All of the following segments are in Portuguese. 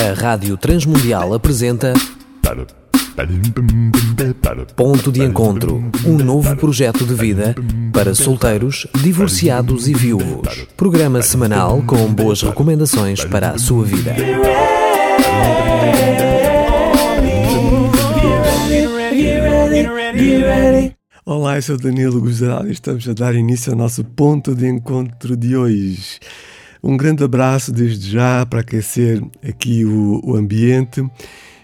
A Rádio Transmundial apresenta Ponto de Encontro, um novo projeto de vida para solteiros, divorciados e viúvos. Programa semanal com boas recomendações para a sua vida. Olá, eu sou Danilo Guzaral e estamos a dar início ao nosso ponto de encontro de hoje. Um grande abraço desde já para aquecer aqui o, o ambiente.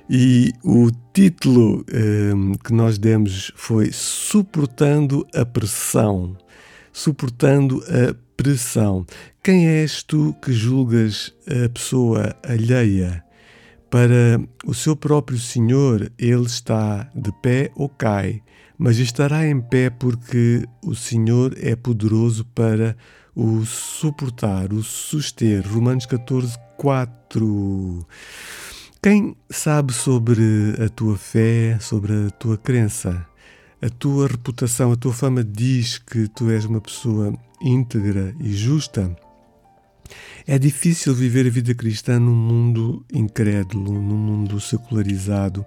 E o título um, que nós demos foi Suportando a Pressão. Suportando a pressão. Quem és tu que julgas a pessoa alheia? Para o seu próprio Senhor, ele está de pé ou cai, mas estará em pé porque o Senhor é poderoso para o suportar, o suster. Romanos 14, 4. Quem sabe sobre a tua fé, sobre a tua crença? A tua reputação, a tua fama diz que tu és uma pessoa íntegra e justa? É difícil viver a vida cristã num mundo incrédulo, num mundo secularizado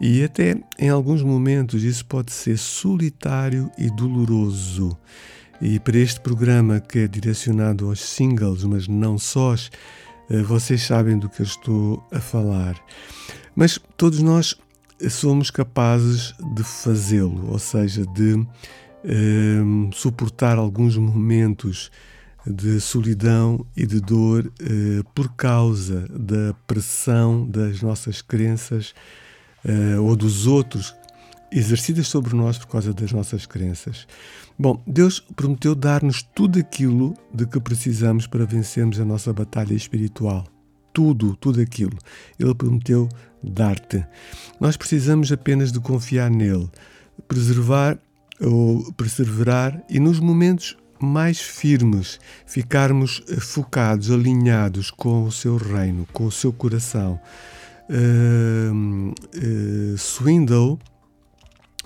e até em alguns momentos isso pode ser solitário e doloroso. E para este programa que é direcionado aos singles, mas não sós, eh, vocês sabem do que eu estou a falar. Mas todos nós somos capazes de fazê-lo, ou seja, de eh, suportar alguns momentos de solidão e de dor uh, por causa da pressão das nossas crenças uh, ou dos outros exercidas sobre nós por causa das nossas crenças. Bom, Deus prometeu dar-nos tudo aquilo de que precisamos para vencermos a nossa batalha espiritual. Tudo, tudo aquilo. Ele prometeu dar-te. Nós precisamos apenas de confiar nele, preservar ou perseverar e nos momentos mais firmes, ficarmos focados, alinhados com o seu reino, com o seu coração. Uh, uh, Swindle,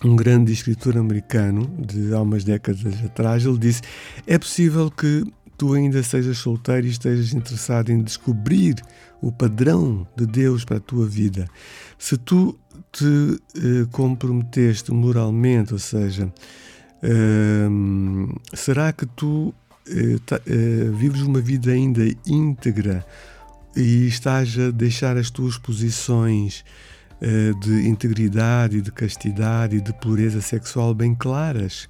um grande escritor americano de há umas décadas atrás, ele disse: É possível que tu ainda sejas solteiro e estejas interessado em descobrir o padrão de Deus para a tua vida. Se tu te eh, comprometeste moralmente, ou seja, será que tu uh, uh, vives uma vida ainda íntegra e estás a deixar as tuas posições uh, de integridade, de castidade e de pureza sexual bem claras?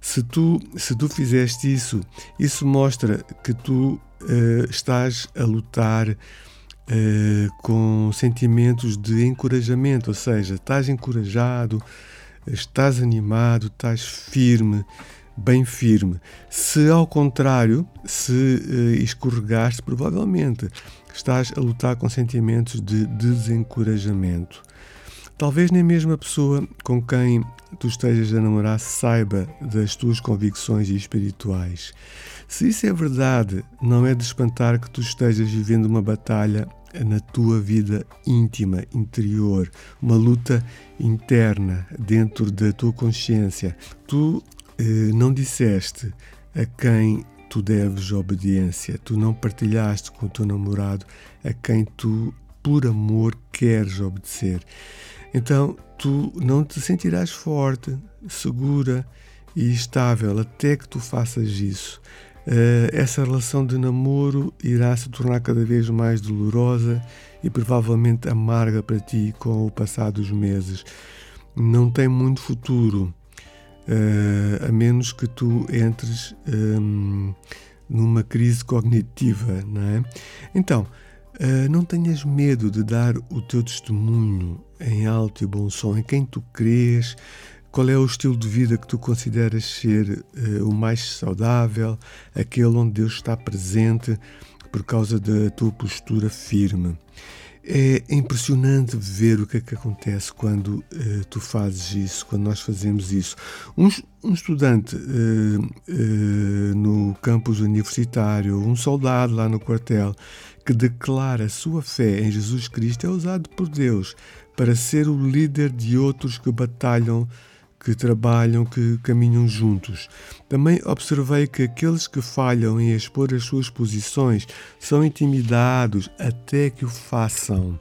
Se tu, se tu fizeste isso, isso mostra que tu estás a lutar com sentimentos de encorajamento, ou seja, estás encorajado, estás animado, estás firme, bem firme. Se ao contrário, se uh, escorregaste, provavelmente estás a lutar com sentimentos de desencorajamento. Talvez nem mesmo a pessoa com quem tu estejas a namorar saiba das tuas convicções espirituais. Se isso é verdade, não é de espantar que tu estejas vivendo uma batalha na tua vida íntima, interior, uma luta interna dentro da tua consciência. Tu eh, não disseste a quem tu deves obediência, tu não partilhaste com o teu namorado a quem tu, por amor, queres obedecer. Então tu não te sentirás forte, segura e estável até que tu faças isso. Uh, essa relação de namoro irá se tornar cada vez mais dolorosa e provavelmente amarga para ti com o passar dos meses. Não tem muito futuro, uh, a menos que tu entres ehm, numa crise cognitiva, não é? Então, uh, não tenhas medo de dar o teu testemunho em alto e bom som, em quem tu crês, qual é o estilo de vida que tu consideras ser uh, o mais saudável, aquele onde Deus está presente por causa da tua postura firme? É impressionante ver o que é que acontece quando uh, tu fazes isso, quando nós fazemos isso. Um, um estudante uh, uh, no campus universitário, um soldado lá no quartel, que declara sua fé em Jesus Cristo, é usado por Deus para ser o líder de outros que batalham que trabalham, que caminham juntos. Também observei que aqueles que falham em expor as suas posições são intimidados até que o façam.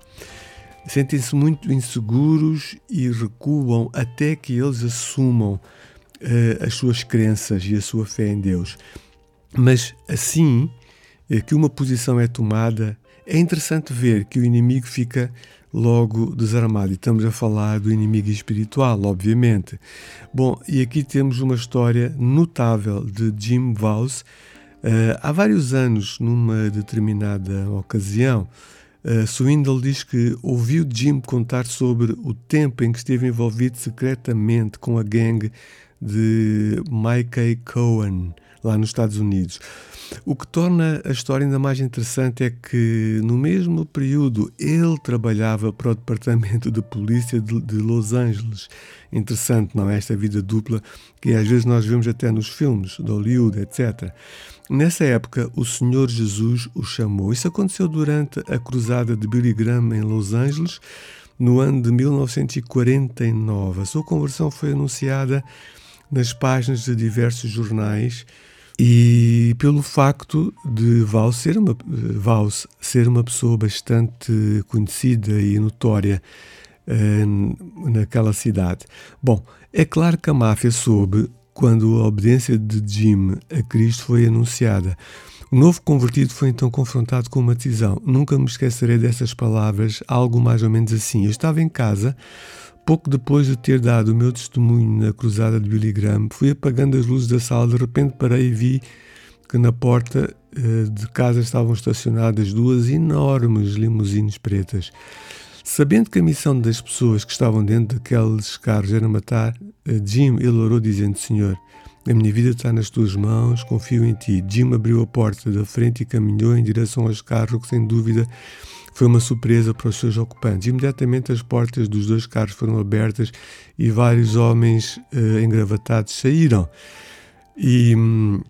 Sentem-se muito inseguros e recuam até que eles assumam uh, as suas crenças e a sua fé em Deus. Mas assim uh, que uma posição é tomada, é interessante ver que o inimigo fica logo desarmado. E estamos a falar do inimigo espiritual, obviamente. Bom, e aqui temos uma história notável de Jim Vows. Uh, há vários anos, numa determinada ocasião, uh, Swindle diz que ouviu Jim contar sobre o tempo em que esteve envolvido secretamente com a gangue de Mikey Cohen, lá nos Estados Unidos. O que torna a história ainda mais interessante é que, no mesmo período, ele trabalhava para o Departamento de Polícia de, de Los Angeles. Interessante, não é? Esta vida dupla que às vezes nós vemos até nos filmes de Hollywood, etc. Nessa época, o Senhor Jesus o chamou. Isso aconteceu durante a cruzada de Billy Graham em Los Angeles, no ano de 1949. A sua conversão foi anunciada nas páginas de diversos jornais e pelo facto de Val ser uma, Vals ser uma pessoa bastante conhecida e notória uh, naquela cidade. Bom, é claro que a máfia soube quando a obediência de Jim a Cristo foi anunciada. O novo convertido foi então confrontado com uma decisão. Nunca me esquecerei dessas palavras, algo mais ou menos assim. Eu estava em casa, Pouco depois de ter dado o meu testemunho na cruzada de Billy Graham, fui apagando as luzes da sala. De repente parei e vi que na porta uh, de casa estavam estacionadas duas enormes limusines pretas. Sabendo que a missão das pessoas que estavam dentro daqueles carros era matar, uh, Jim ele orou dizendo: Senhor, a minha vida está nas tuas mãos, confio em ti. Jim abriu a porta da frente e caminhou em direção aos carros, que sem dúvida foi uma surpresa para os seus ocupantes. Imediatamente as portas dos dois carros foram abertas e vários homens uh, engravatados saíram. E hum,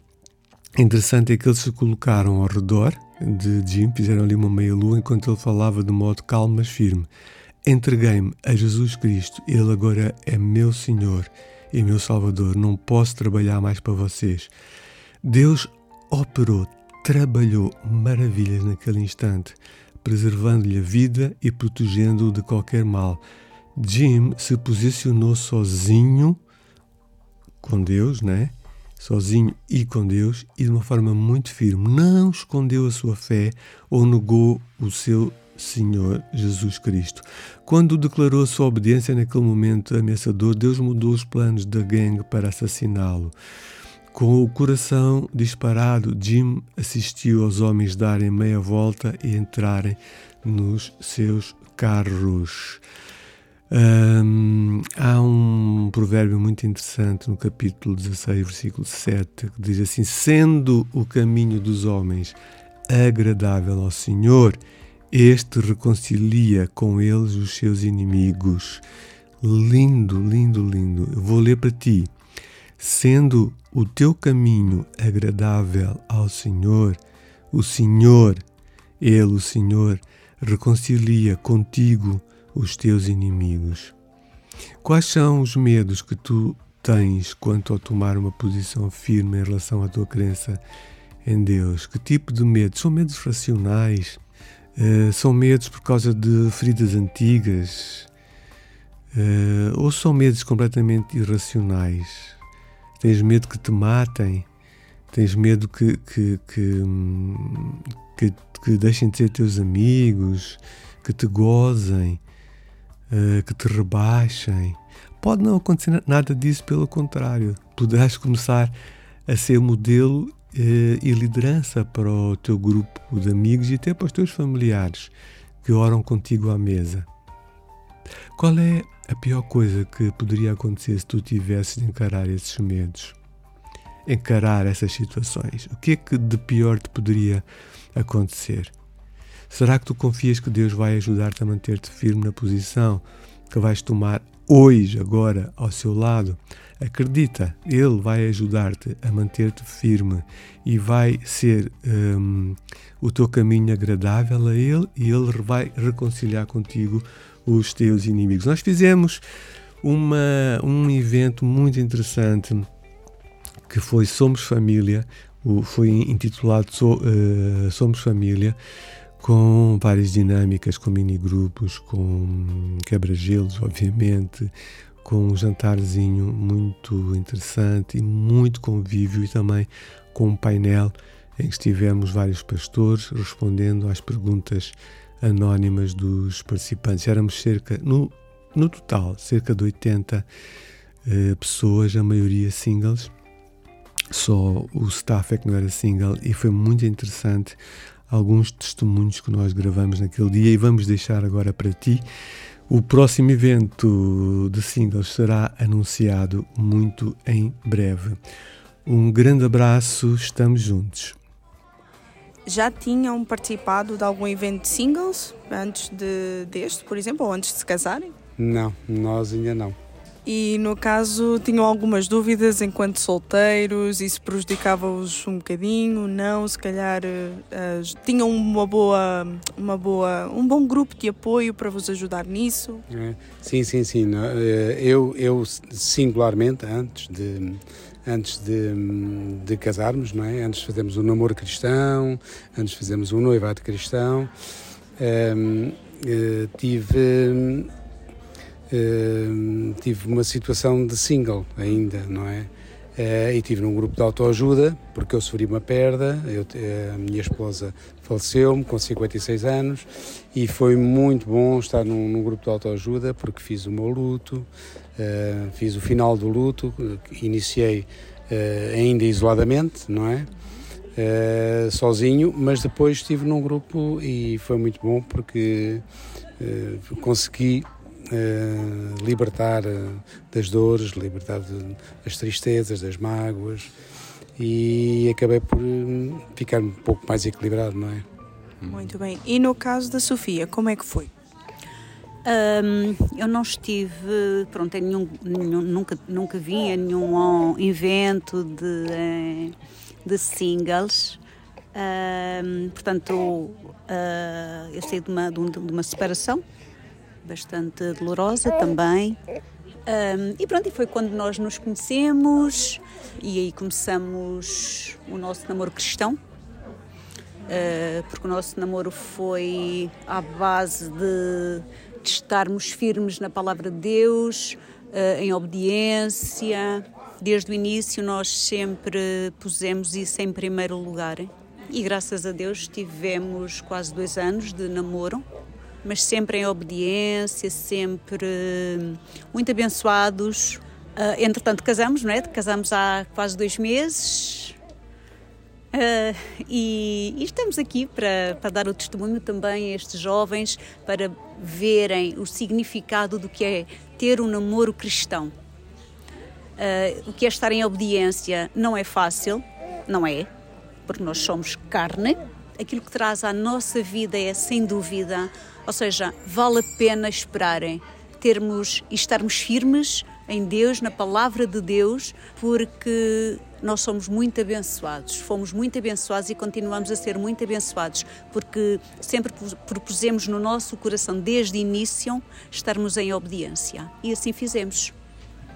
interessante é que eles se colocaram ao redor de Jim, fizeram ali uma meia-lua enquanto ele falava de modo calmo mas firme. Entreguei-me a Jesus Cristo, Ele agora é meu Senhor e meu Salvador. Não posso trabalhar mais para vocês. Deus operou, trabalhou maravilhas naquele instante preservando-lhe a vida e protegendo-o de qualquer mal. Jim se posicionou sozinho com Deus, né? Sozinho e com Deus e de uma forma muito firme. Não escondeu a sua fé ou negou o seu Senhor Jesus Cristo. Quando declarou sua obediência naquele momento ameaçador, Deus mudou os planos da gangue para assassiná-lo. Com o coração disparado, Jim assistiu aos homens darem meia volta e entrarem nos seus carros. Um, há um provérbio muito interessante no capítulo 16, versículo 7, que diz assim: Sendo o caminho dos homens agradável ao Senhor, este reconcilia com eles os seus inimigos. Lindo, lindo, lindo. Eu vou ler para ti. Sendo o teu caminho agradável ao Senhor, o Senhor, Ele, o Senhor, reconcilia contigo os teus inimigos. Quais são os medos que tu tens quanto a tomar uma posição firme em relação à tua crença em Deus? Que tipo de medos? São medos racionais? Uh, são medos por causa de feridas antigas? Uh, ou são medos completamente irracionais? tens medo que te matem, tens medo que, que, que, que, que deixem de ser teus amigos, que te gozem, uh, que te rebaixem. Pode não acontecer nada disso, pelo contrário. Poderás começar a ser modelo e liderança para o teu grupo de amigos e até para os teus familiares que oram contigo à mesa. Qual é a pior coisa que poderia acontecer se tu tivesses de encarar esses medos, encarar essas situações? O que é que de pior te poderia acontecer? Será que tu confias que Deus vai ajudar-te a manter-te firme na posição que vais tomar hoje, agora, ao seu lado? Acredita, Ele vai ajudar-te a manter-te firme e vai ser um, o teu caminho agradável a Ele e Ele vai reconciliar contigo os teus inimigos. Nós fizemos uma, um evento muito interessante que foi Somos Família, foi intitulado uh, Somos Família, com várias dinâmicas, com mini-grupos, com quebra-gelos, obviamente, com um jantarzinho muito interessante e muito convívio e também com um painel em que estivemos vários pastores respondendo às perguntas anónimas dos participantes. Éramos cerca, no, no total, cerca de 80 eh, pessoas, a maioria singles. Só o staff é que não era single e foi muito interessante alguns testemunhos que nós gravamos naquele dia e vamos deixar agora para ti. O próximo evento de singles será anunciado muito em breve. Um grande abraço, estamos juntos. Já tinham participado de algum evento de singles antes de, deste, por exemplo, ou antes de se casarem? Não, nós ainda não. E no caso, tinham algumas dúvidas enquanto solteiros? Isso prejudicava-os um bocadinho? Não? Se calhar uh, tinham uma boa, uma boa, um bom grupo de apoio para vos ajudar nisso? É, sim, sim, sim. Eh, eu, eu singularmente, antes de antes de, de casarmos, não é? Antes fazemos um namoro cristão, antes fazemos um noivado cristão. Um, uh, eh, tive uh, tive uma situação de single ainda, não é? Uh, e tive num grupo de autoajuda porque eu sofri uma perda, eu, a minha esposa faleceu-me com 56 anos e foi muito bom estar num, num grupo de autoajuda porque fiz o meu luto, uh, fiz o final do luto, iniciei uh, ainda isoladamente, não é? sozinho, mas depois estive num grupo e foi muito bom porque consegui Uh, libertar uh, das dores, libertar das tristezas, das mágoas e acabei por uh, ficar um pouco mais equilibrado, não é? Muito bem. E no caso da Sofia, como é que foi? Um, eu não estive, pronto, em nenhum, nenhum, nunca, nunca vi em nenhum evento de, de singles. Um, portanto, eu saí de uma, de uma separação bastante dolorosa também. Um, e pronto, e foi quando nós nos conhecemos e aí começamos o nosso namoro cristão, uh, porque o nosso namoro foi à base de, de estarmos firmes na palavra de Deus, uh, em obediência. Desde o início, nós sempre pusemos isso em primeiro lugar e graças a Deus tivemos quase dois anos de namoro mas sempre em obediência, sempre muito abençoados. Uh, entretanto, casamos, não é? Casamos há quase dois meses. Uh, e, e, estamos aqui para, para dar o testemunho também a estes jovens para verem o significado do que é ter um namoro cristão. Uh, o que é estar em obediência não é fácil, não é, porque nós somos carne. Aquilo que traz à nossa vida é, sem dúvida, ou seja, vale a pena esperarem, termos e estarmos firmes em Deus, na palavra de Deus, porque nós somos muito abençoados, fomos muito abençoados e continuamos a ser muito abençoados, porque sempre propusemos no nosso coração, desde o início, estarmos em obediência. E assim fizemos.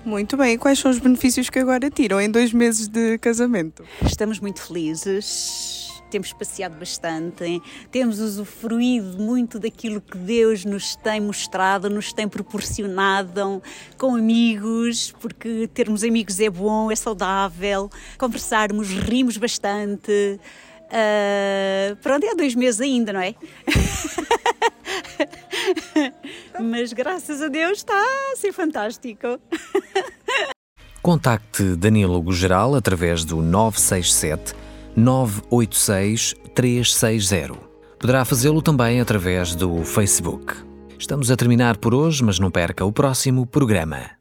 Muito bem, e quais são os benefícios que agora tiram em dois meses de casamento? Estamos muito felizes temos passeado bastante, temos usufruído muito daquilo que Deus nos tem mostrado, nos tem proporcionado com amigos, porque termos amigos é bom, é saudável, conversarmos, rimos bastante. Uh, pronto, é há dois meses ainda, não é? Mas graças a Deus está a ser fantástico. Contacte Danilo Geral através do 967 986 360. Poderá fazê-lo também através do Facebook. Estamos a terminar por hoje, mas não perca o próximo programa.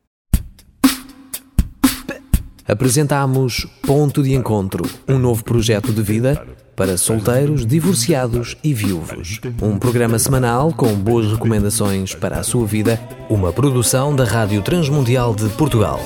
Apresentamos Ponto de Encontro, um novo projeto de vida para solteiros, divorciados e viúvos. Um programa semanal com boas recomendações para a sua vida, uma produção da Rádio Transmundial de Portugal.